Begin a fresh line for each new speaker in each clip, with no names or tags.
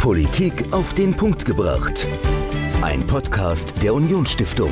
Politik auf den Punkt gebracht. Ein Podcast der Unionsstiftung.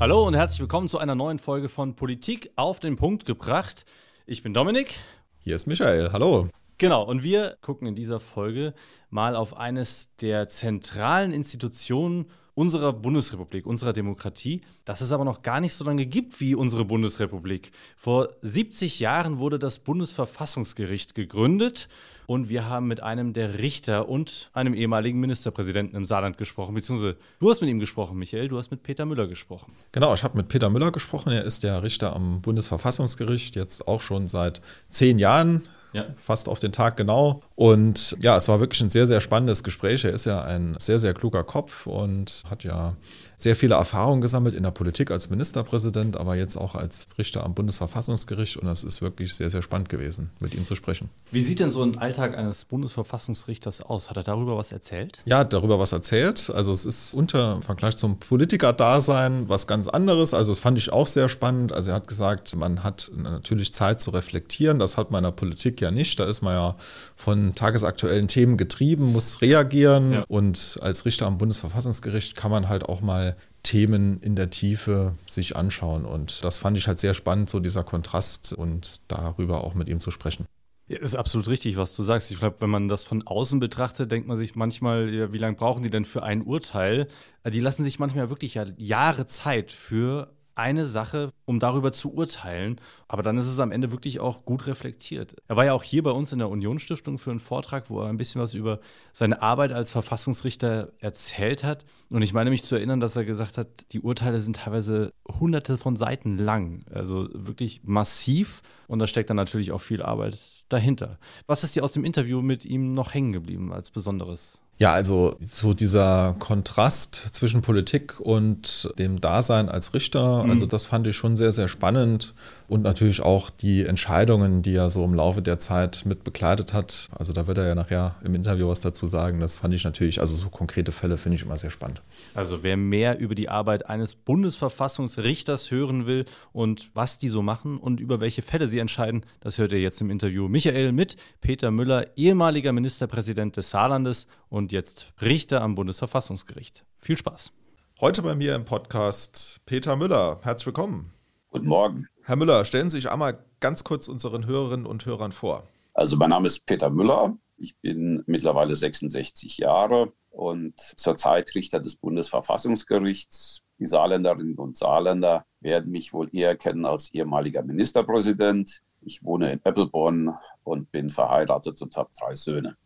Hallo und herzlich willkommen zu einer neuen Folge von Politik auf den Punkt gebracht. Ich bin Dominik.
Hier ist Michael. Hallo.
Genau, und wir gucken in dieser Folge mal auf eines der zentralen Institutionen unserer Bundesrepublik, unserer Demokratie, das es aber noch gar nicht so lange gibt wie unsere Bundesrepublik. Vor 70 Jahren wurde das Bundesverfassungsgericht gegründet und wir haben mit einem der Richter und einem ehemaligen Ministerpräsidenten im Saarland gesprochen, beziehungsweise du hast mit ihm gesprochen, Michael, du hast mit Peter Müller gesprochen.
Genau, ich habe mit Peter Müller gesprochen, er ist der Richter am Bundesverfassungsgericht, jetzt auch schon seit zehn Jahren ja. fast auf den Tag genau. Und ja, es war wirklich ein sehr, sehr spannendes Gespräch. Er ist ja ein sehr, sehr kluger Kopf und hat ja sehr viele Erfahrungen gesammelt in der Politik als Ministerpräsident, aber jetzt auch als Richter am Bundesverfassungsgericht. Und es ist wirklich sehr, sehr spannend gewesen, mit ihm zu sprechen.
Wie sieht denn so ein Alltag eines Bundesverfassungsrichters aus? Hat er darüber was erzählt?
Ja, darüber was erzählt. Also es ist unter im Vergleich zum Politiker-Dasein was ganz anderes. Also das fand ich auch sehr spannend. Also er hat gesagt, man hat natürlich Zeit zu reflektieren. Das hat man in der Politik ja nicht. Da ist man ja von tagesaktuellen Themen getrieben, muss reagieren. Ja. Und als Richter am Bundesverfassungsgericht kann man halt auch mal Themen in der Tiefe sich anschauen. Und das fand ich halt sehr spannend, so dieser Kontrast und darüber auch mit ihm zu sprechen.
Ja, ist absolut richtig, was du sagst. Ich glaube, wenn man das von außen betrachtet, denkt man sich manchmal, ja, wie lange brauchen die denn für ein Urteil? Die lassen sich manchmal wirklich ja Jahre Zeit für eine Sache, um darüber zu urteilen. Aber dann ist es am Ende wirklich auch gut reflektiert. Er war ja auch hier bei uns in der Unionsstiftung für einen Vortrag, wo er ein bisschen was über seine Arbeit als Verfassungsrichter erzählt hat. Und ich meine mich zu erinnern, dass er gesagt hat, die Urteile sind teilweise hunderte von Seiten lang. Also wirklich massiv. Und da steckt dann natürlich auch viel Arbeit dahinter. Was ist dir aus dem Interview mit ihm noch hängen geblieben als Besonderes?
Ja, also so dieser Kontrast zwischen Politik und dem Dasein als Richter, mhm. also das fand ich schon sehr, sehr spannend. Und natürlich auch die Entscheidungen, die er so im Laufe der Zeit mit begleitet hat. Also da wird er ja nachher im Interview was dazu sagen. Das fand ich natürlich, also so konkrete Fälle finde ich immer sehr spannend.
Also wer mehr über die Arbeit eines Bundesverfassungsrichters hören will und was die so machen und über welche Fälle sie entscheiden, das hört ihr jetzt im Interview. Michael mit Peter Müller, ehemaliger Ministerpräsident des Saarlandes und jetzt Richter am Bundesverfassungsgericht. Viel Spaß.
Heute bei mir im Podcast Peter Müller. Herzlich willkommen.
Guten Morgen.
Herr Müller, stellen Sie sich einmal ganz kurz unseren Hörerinnen und Hörern vor.
Also mein Name ist Peter Müller. Ich bin mittlerweile 66 Jahre und zurzeit Richter des Bundesverfassungsgerichts. Die Saarländerinnen und Saarländer werden mich wohl eher kennen als ehemaliger Ministerpräsident. Ich wohne in Eppelborn und bin verheiratet und habe drei Söhne.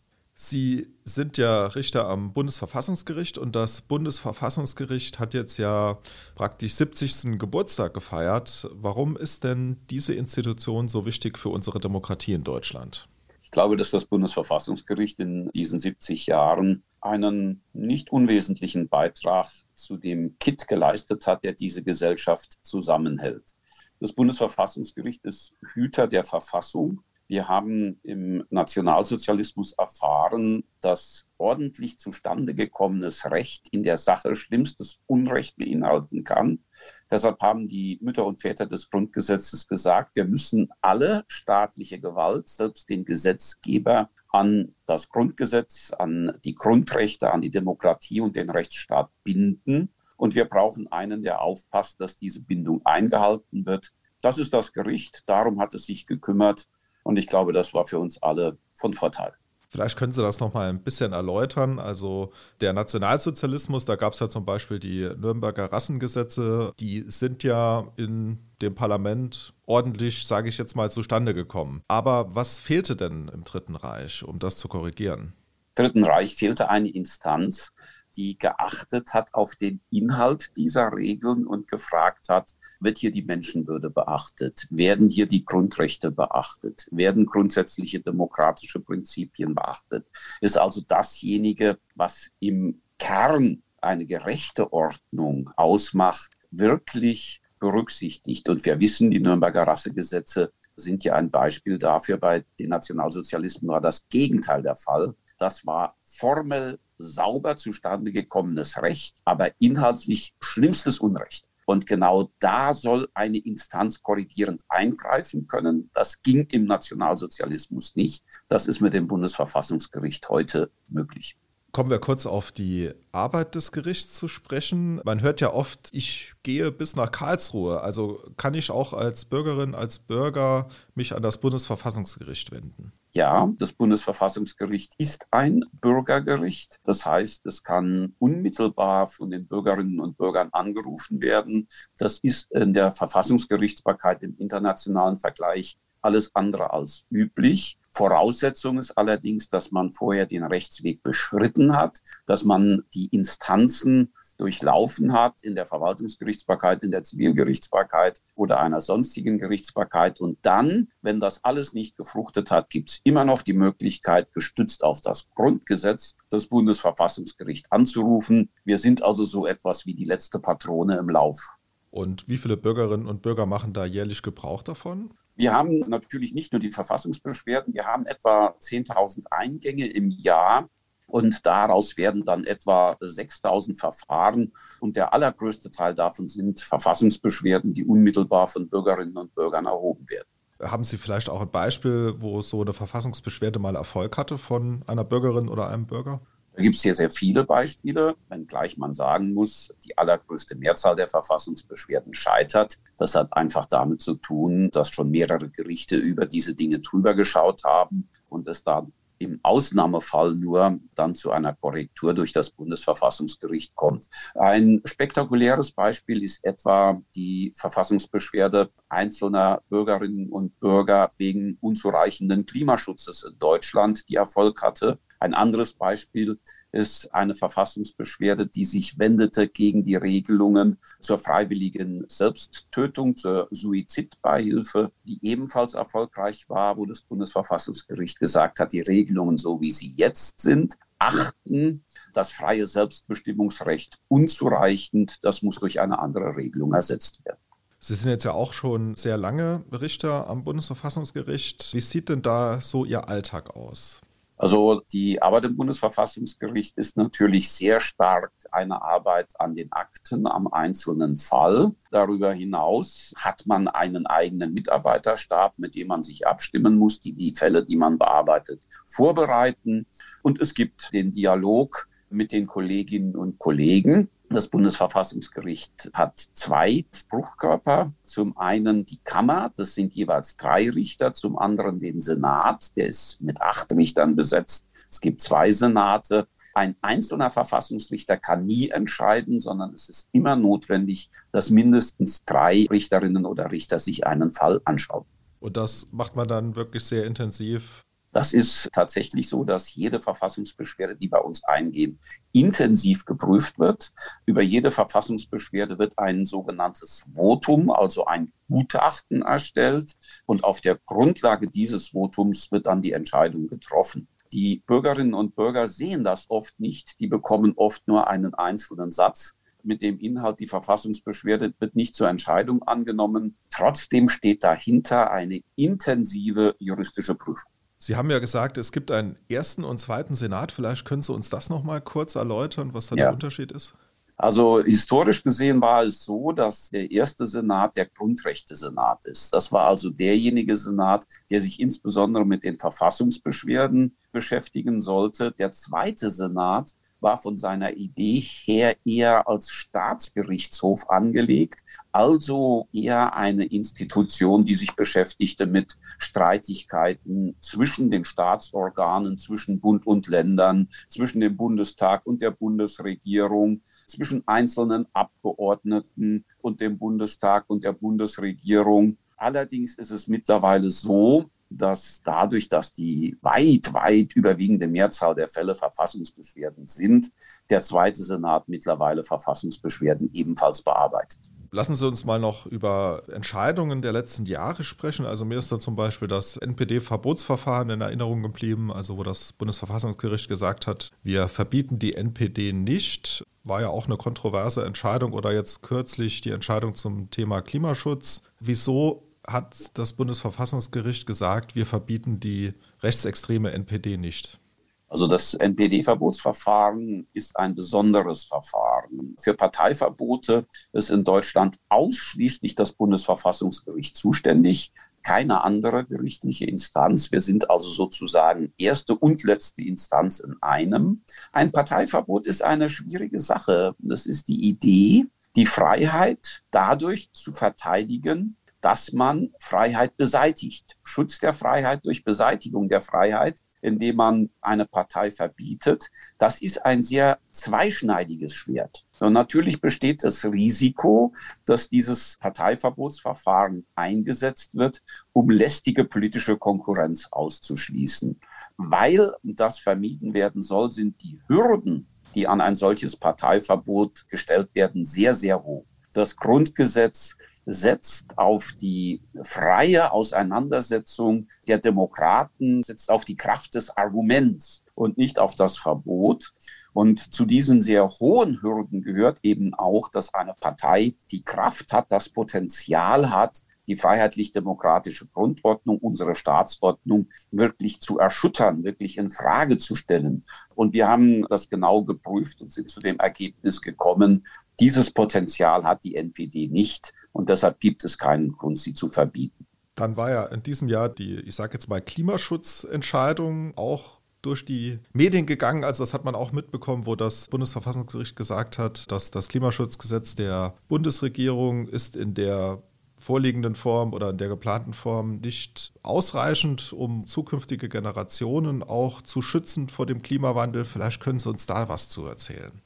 Sie sind ja Richter am Bundesverfassungsgericht und das Bundesverfassungsgericht hat jetzt ja praktisch 70. Geburtstag gefeiert. Warum ist denn diese Institution so wichtig für unsere Demokratie in Deutschland?
Ich glaube, dass das Bundesverfassungsgericht in diesen 70 Jahren einen nicht unwesentlichen Beitrag zu dem Kit geleistet hat, der diese Gesellschaft zusammenhält. Das Bundesverfassungsgericht ist Hüter der Verfassung wir haben im Nationalsozialismus erfahren, dass ordentlich zustande gekommenes Recht in der Sache schlimmstes Unrecht beinhalten kann. Deshalb haben die Mütter und Väter des Grundgesetzes gesagt, wir müssen alle staatliche Gewalt, selbst den Gesetzgeber, an das Grundgesetz, an die Grundrechte, an die Demokratie und den Rechtsstaat binden. Und wir brauchen einen, der aufpasst, dass diese Bindung eingehalten wird. Das ist das Gericht. Darum hat es sich gekümmert. Und ich glaube, das war für uns alle von Vorteil.
Vielleicht können Sie das noch mal ein bisschen erläutern. Also der Nationalsozialismus, da gab es ja zum Beispiel die Nürnberger Rassengesetze, die sind ja in dem Parlament ordentlich, sage ich jetzt mal, zustande gekommen. Aber was fehlte denn im Dritten Reich, um das zu korrigieren?
Im Dritten Reich fehlte eine Instanz, die geachtet hat auf den Inhalt dieser Regeln und gefragt hat, wird hier die Menschenwürde beachtet? Werden hier die Grundrechte beachtet? Werden grundsätzliche demokratische Prinzipien beachtet? Ist also dasjenige, was im Kern eine gerechte Ordnung ausmacht, wirklich berücksichtigt. Und wir wissen, die Nürnberger Rassegesetze sind ja ein Beispiel dafür. Bei den Nationalsozialisten war das Gegenteil der Fall. Das war formell sauber zustande gekommenes Recht, aber inhaltlich schlimmstes Unrecht. Und genau da soll eine Instanz korrigierend eingreifen können. Das ging im Nationalsozialismus nicht. Das ist mit dem Bundesverfassungsgericht heute möglich.
Kommen wir kurz auf die Arbeit des Gerichts zu sprechen. Man hört ja oft, ich gehe bis nach Karlsruhe. Also kann ich auch als Bürgerin, als Bürger mich an das Bundesverfassungsgericht wenden?
Ja, das Bundesverfassungsgericht ist ein Bürgergericht. Das heißt, es kann unmittelbar von den Bürgerinnen und Bürgern angerufen werden. Das ist in der Verfassungsgerichtsbarkeit im internationalen Vergleich alles andere als üblich. Voraussetzung ist allerdings, dass man vorher den Rechtsweg beschritten hat, dass man die Instanzen durchlaufen hat in der Verwaltungsgerichtsbarkeit, in der Zivilgerichtsbarkeit oder einer sonstigen Gerichtsbarkeit. Und dann, wenn das alles nicht gefruchtet hat, gibt es immer noch die Möglichkeit, gestützt auf das Grundgesetz, das Bundesverfassungsgericht anzurufen. Wir sind also so etwas wie die letzte Patrone im Lauf.
Und wie viele Bürgerinnen und Bürger machen da jährlich Gebrauch davon?
Wir haben natürlich nicht nur die Verfassungsbeschwerden, wir haben etwa 10.000 Eingänge im Jahr. Und daraus werden dann etwa 6000 Verfahren. Und der allergrößte Teil davon sind Verfassungsbeschwerden, die unmittelbar von Bürgerinnen und Bürgern erhoben werden.
Haben Sie vielleicht auch ein Beispiel, wo so eine Verfassungsbeschwerde mal Erfolg hatte von einer Bürgerin oder einem Bürger?
Da gibt es sehr, sehr viele Beispiele, wenngleich man sagen muss, die allergrößte Mehrzahl der Verfassungsbeschwerden scheitert. Das hat einfach damit zu tun, dass schon mehrere Gerichte über diese Dinge drüber geschaut haben und es da im Ausnahmefall nur dann zu einer Korrektur durch das Bundesverfassungsgericht kommt. Ein spektakuläres Beispiel ist etwa die Verfassungsbeschwerde einzelner Bürgerinnen und Bürger wegen unzureichenden Klimaschutzes in Deutschland, die Erfolg hatte. Ein anderes Beispiel ist eine Verfassungsbeschwerde, die sich wendete gegen die Regelungen zur freiwilligen Selbsttötung, zur Suizidbeihilfe, die ebenfalls erfolgreich war, wo das Bundesverfassungsgericht gesagt hat, die Regelungen, so wie sie jetzt sind, achten das freie Selbstbestimmungsrecht unzureichend. Das muss durch eine andere Regelung ersetzt werden.
Sie sind jetzt ja auch schon sehr lange Richter am Bundesverfassungsgericht. Wie sieht denn da so Ihr Alltag aus?
Also die Arbeit im Bundesverfassungsgericht ist natürlich sehr stark eine Arbeit an den Akten am einzelnen Fall. Darüber hinaus hat man einen eigenen Mitarbeiterstab, mit dem man sich abstimmen muss, die die Fälle, die man bearbeitet, vorbereiten. Und es gibt den Dialog mit den Kolleginnen und Kollegen. Das Bundesverfassungsgericht hat zwei Spruchkörper. Zum einen die Kammer, das sind jeweils drei Richter, zum anderen den Senat, der ist mit acht Richtern besetzt. Es gibt zwei Senate. Ein einzelner Verfassungsrichter kann nie entscheiden, sondern es ist immer notwendig, dass mindestens drei Richterinnen oder Richter sich einen Fall anschauen.
Und das macht man dann wirklich sehr intensiv
das ist tatsächlich so, dass jede Verfassungsbeschwerde, die bei uns eingehen, intensiv geprüft wird. Über jede Verfassungsbeschwerde wird ein sogenanntes Votum, also ein Gutachten erstellt. Und auf der Grundlage dieses Votums wird dann die Entscheidung getroffen. Die Bürgerinnen und Bürger sehen das oft nicht. Die bekommen oft nur einen einzelnen Satz mit dem Inhalt, die Verfassungsbeschwerde wird nicht zur Entscheidung angenommen. Trotzdem steht dahinter eine intensive juristische Prüfung.
Sie haben ja gesagt, es gibt einen ersten und zweiten Senat. Vielleicht können Sie uns das noch mal kurz erläutern, was da ja. der Unterschied ist?
Also historisch gesehen war es so, dass der erste Senat der Grundrechte-Senat ist. Das war also derjenige Senat, der sich insbesondere mit den Verfassungsbeschwerden beschäftigen sollte. Der zweite Senat war von seiner Idee her eher als Staatsgerichtshof angelegt, also eher eine Institution, die sich beschäftigte mit Streitigkeiten zwischen den Staatsorganen, zwischen Bund und Ländern, zwischen dem Bundestag und der Bundesregierung, zwischen einzelnen Abgeordneten und dem Bundestag und der Bundesregierung. Allerdings ist es mittlerweile so, dass dadurch, dass die weit, weit überwiegende Mehrzahl der Fälle Verfassungsbeschwerden sind, der zweite Senat mittlerweile Verfassungsbeschwerden ebenfalls bearbeitet.
Lassen Sie uns mal noch über Entscheidungen der letzten Jahre sprechen. Also mir ist da zum Beispiel das NPD-Verbotsverfahren in Erinnerung geblieben, also wo das Bundesverfassungsgericht gesagt hat, wir verbieten die NPD nicht. War ja auch eine kontroverse Entscheidung oder jetzt kürzlich die Entscheidung zum Thema Klimaschutz. Wieso hat das Bundesverfassungsgericht gesagt, wir verbieten die rechtsextreme NPD nicht.
Also das NPD-Verbotsverfahren ist ein besonderes Verfahren. Für Parteiverbote ist in Deutschland ausschließlich das Bundesverfassungsgericht zuständig keine andere gerichtliche Instanz. Wir sind also sozusagen erste und letzte Instanz in einem. Ein Parteiverbot ist eine schwierige Sache. Das ist die Idee, die Freiheit dadurch zu verteidigen, dass man Freiheit beseitigt. Schutz der Freiheit durch Beseitigung der Freiheit, indem man eine Partei verbietet, das ist ein sehr zweischneidiges Schwert. Und natürlich besteht das Risiko, dass dieses Parteiverbotsverfahren eingesetzt wird, um lästige politische Konkurrenz auszuschließen. Weil das vermieden werden soll, sind die Hürden, die an ein solches Parteiverbot gestellt werden, sehr, sehr hoch. Das Grundgesetz setzt auf die freie Auseinandersetzung der Demokraten, setzt auf die Kraft des Arguments und nicht auf das Verbot. Und zu diesen sehr hohen Hürden gehört eben auch, dass eine Partei die Kraft hat, das Potenzial hat, die freiheitlich-demokratische Grundordnung, unsere Staatsordnung wirklich zu erschüttern, wirklich in Frage zu stellen. Und wir haben das genau geprüft und sind zu dem Ergebnis gekommen, dieses Potenzial hat die NPD nicht und deshalb gibt es keinen Grund, sie zu verbieten.
Dann war ja in diesem Jahr die, ich sage jetzt mal, Klimaschutzentscheidung auch durch die Medien gegangen. Also das hat man auch mitbekommen, wo das Bundesverfassungsgericht gesagt hat, dass das Klimaschutzgesetz der Bundesregierung ist in der vorliegenden Form oder in der geplanten Form nicht ausreichend, um zukünftige Generationen auch zu schützen vor dem Klimawandel. Vielleicht können Sie uns da was zu erzählen.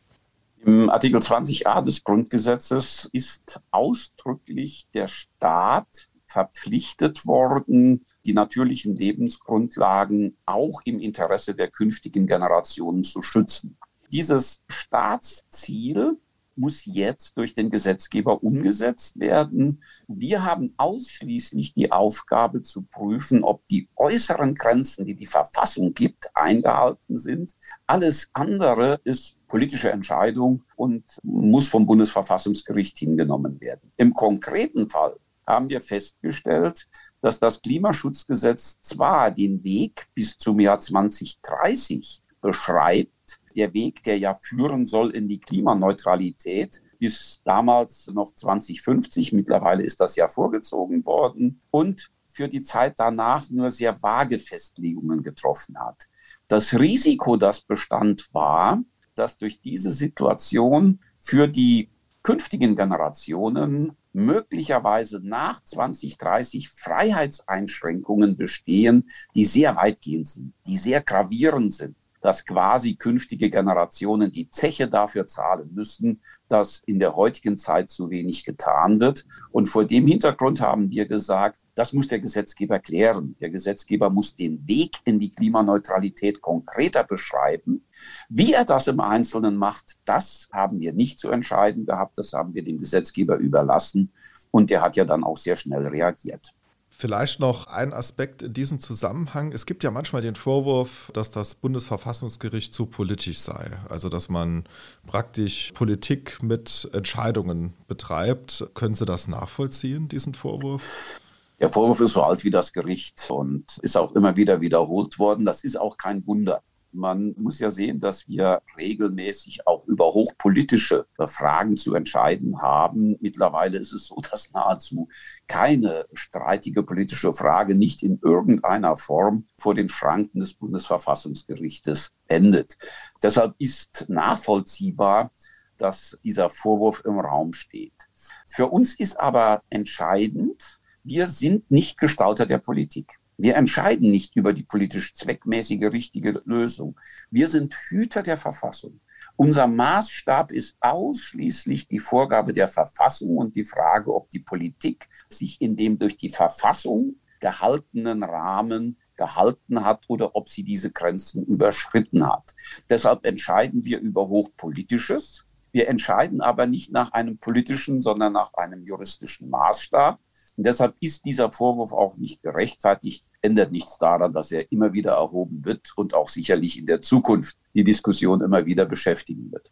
Im Artikel 20a des Grundgesetzes ist ausdrücklich der Staat verpflichtet worden, die natürlichen Lebensgrundlagen auch im Interesse der künftigen Generationen zu schützen. Dieses Staatsziel muss jetzt durch den Gesetzgeber umgesetzt werden. Wir haben ausschließlich die Aufgabe zu prüfen, ob die äußeren Grenzen, die die Verfassung gibt, eingehalten sind. Alles andere ist politische Entscheidung und muss vom Bundesverfassungsgericht hingenommen werden. Im konkreten Fall haben wir festgestellt, dass das Klimaschutzgesetz zwar den Weg bis zum Jahr 2030 beschreibt, der Weg, der ja führen soll in die Klimaneutralität, bis damals noch 2050. Mittlerweile ist das ja vorgezogen worden. Und für die Zeit danach nur sehr vage Festlegungen getroffen hat. Das Risiko, das bestand, war, dass durch diese Situation für die künftigen Generationen möglicherweise nach 2030 Freiheitseinschränkungen bestehen, die sehr weitgehend sind, die sehr gravierend sind dass quasi künftige Generationen die Zeche dafür zahlen müssten, dass in der heutigen Zeit zu wenig getan wird. Und vor dem Hintergrund haben wir gesagt, das muss der Gesetzgeber klären. Der Gesetzgeber muss den Weg in die Klimaneutralität konkreter beschreiben. Wie er das im Einzelnen macht, das haben wir nicht zu entscheiden gehabt. Das haben wir dem Gesetzgeber überlassen. Und der hat ja dann auch sehr schnell reagiert.
Vielleicht noch ein Aspekt in diesem Zusammenhang. Es gibt ja manchmal den Vorwurf, dass das Bundesverfassungsgericht zu politisch sei. Also dass man praktisch Politik mit Entscheidungen betreibt. Können Sie das nachvollziehen, diesen Vorwurf?
Der Vorwurf ist so alt wie das Gericht und ist auch immer wieder wiederholt worden. Das ist auch kein Wunder. Man muss ja sehen, dass wir regelmäßig auch über hochpolitische Fragen zu entscheiden haben. Mittlerweile ist es so, dass nahezu keine streitige politische Frage nicht in irgendeiner Form vor den Schranken des Bundesverfassungsgerichtes endet. Deshalb ist nachvollziehbar, dass dieser Vorwurf im Raum steht. Für uns ist aber entscheidend, wir sind nicht Gestalter der Politik. Wir entscheiden nicht über die politisch zweckmäßige richtige Lösung. Wir sind Hüter der Verfassung. Unser Maßstab ist ausschließlich die Vorgabe der Verfassung und die Frage, ob die Politik sich in dem durch die Verfassung gehaltenen Rahmen gehalten hat oder ob sie diese Grenzen überschritten hat. Deshalb entscheiden wir über Hochpolitisches. Wir entscheiden aber nicht nach einem politischen, sondern nach einem juristischen Maßstab. Und deshalb ist dieser Vorwurf auch nicht gerechtfertigt, ändert nichts daran, dass er immer wieder erhoben wird und auch sicherlich in der Zukunft die Diskussion immer wieder beschäftigen wird.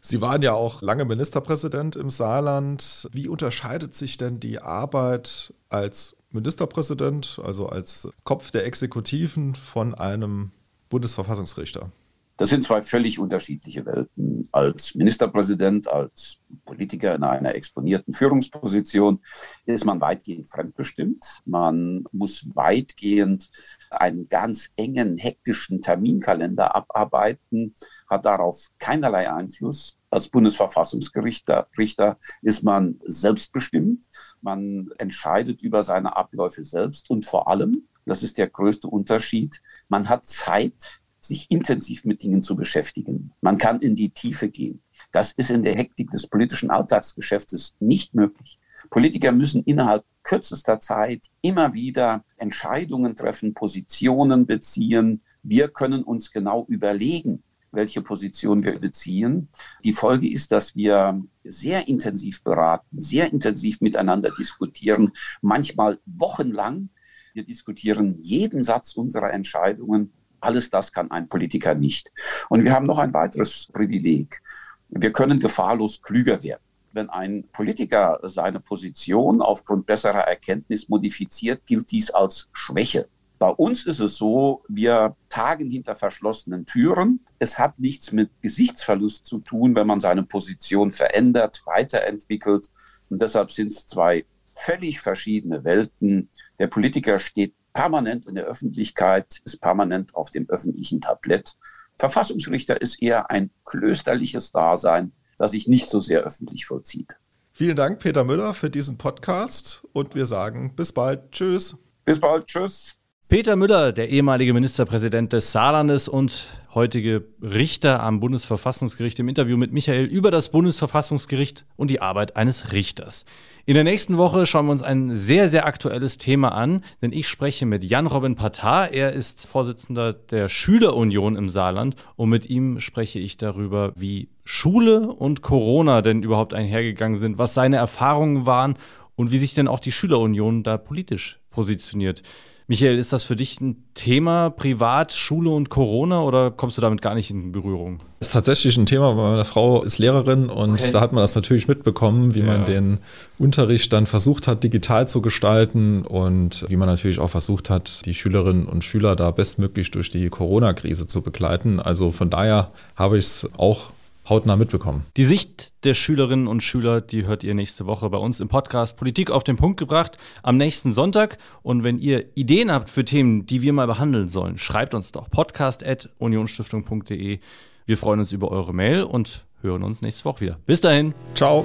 Sie waren ja auch lange Ministerpräsident im Saarland. Wie unterscheidet sich denn die Arbeit als Ministerpräsident, also als Kopf der Exekutiven, von einem Bundesverfassungsrichter?
Das sind zwei völlig unterschiedliche Welten. Als Ministerpräsident, als Politiker in einer exponierten Führungsposition ist man weitgehend fremdbestimmt. Man muss weitgehend einen ganz engen, hektischen Terminkalender abarbeiten, hat darauf keinerlei Einfluss. Als Bundesverfassungsgerichter Richter ist man selbstbestimmt. Man entscheidet über seine Abläufe selbst und vor allem, das ist der größte Unterschied, man hat Zeit, sich intensiv mit Dingen zu beschäftigen. Man kann in die Tiefe gehen. Das ist in der Hektik des politischen Alltagsgeschäftes nicht möglich. Politiker müssen innerhalb kürzester Zeit immer wieder Entscheidungen treffen, Positionen beziehen. Wir können uns genau überlegen, welche Position wir beziehen. Die Folge ist, dass wir sehr intensiv beraten, sehr intensiv miteinander diskutieren, manchmal wochenlang. Wir diskutieren jeden Satz unserer Entscheidungen alles das kann ein Politiker nicht. Und wir haben noch ein weiteres Privileg. Wir können gefahrlos klüger werden. Wenn ein Politiker seine Position aufgrund besserer Erkenntnis modifiziert, gilt dies als Schwäche. Bei uns ist es so, wir tagen hinter verschlossenen Türen. Es hat nichts mit Gesichtsverlust zu tun, wenn man seine Position verändert, weiterentwickelt. Und deshalb sind es zwei völlig verschiedene Welten. Der Politiker steht permanent in der Öffentlichkeit, ist permanent auf dem öffentlichen Tablett. Verfassungsrichter ist eher ein klösterliches Dasein, das sich nicht so sehr öffentlich vollzieht.
Vielen Dank, Peter Müller, für diesen Podcast und wir sagen bis bald. Tschüss.
Bis bald. Tschüss.
Peter Müller, der ehemalige Ministerpräsident des Saarlandes und heutige Richter am Bundesverfassungsgericht im Interview mit Michael über das Bundesverfassungsgericht und die Arbeit eines Richters. In der nächsten Woche schauen wir uns ein sehr, sehr aktuelles Thema an, denn ich spreche mit Jan-Robin Patar. Er ist Vorsitzender der Schülerunion im Saarland und mit ihm spreche ich darüber, wie Schule und Corona denn überhaupt einhergegangen sind, was seine Erfahrungen waren und wie sich denn auch die Schülerunion da politisch positioniert. Michael, ist das für dich ein Thema, privat, Schule und Corona oder kommst du damit gar nicht in Berührung?
Das ist tatsächlich ein Thema, weil meine Frau ist Lehrerin und okay. da hat man das natürlich mitbekommen, wie ja. man den Unterricht dann versucht hat, digital zu gestalten und wie man natürlich auch versucht hat, die Schülerinnen und Schüler da bestmöglich durch die Corona-Krise zu begleiten. Also von daher habe ich es auch hautnah mitbekommen.
Die Sicht der Schülerinnen und Schüler, die hört ihr nächste Woche bei uns im Podcast Politik auf den Punkt gebracht am nächsten Sonntag. Und wenn ihr Ideen habt für Themen, die wir mal behandeln sollen, schreibt uns doch podcast.unionstiftung.de. Wir freuen uns über eure Mail und hören uns nächste Woche wieder. Bis dahin.
Ciao.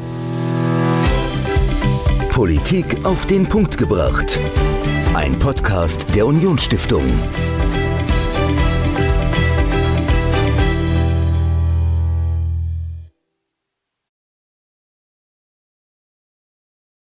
Politik auf den Punkt gebracht. Ein Podcast der Unionsstiftung.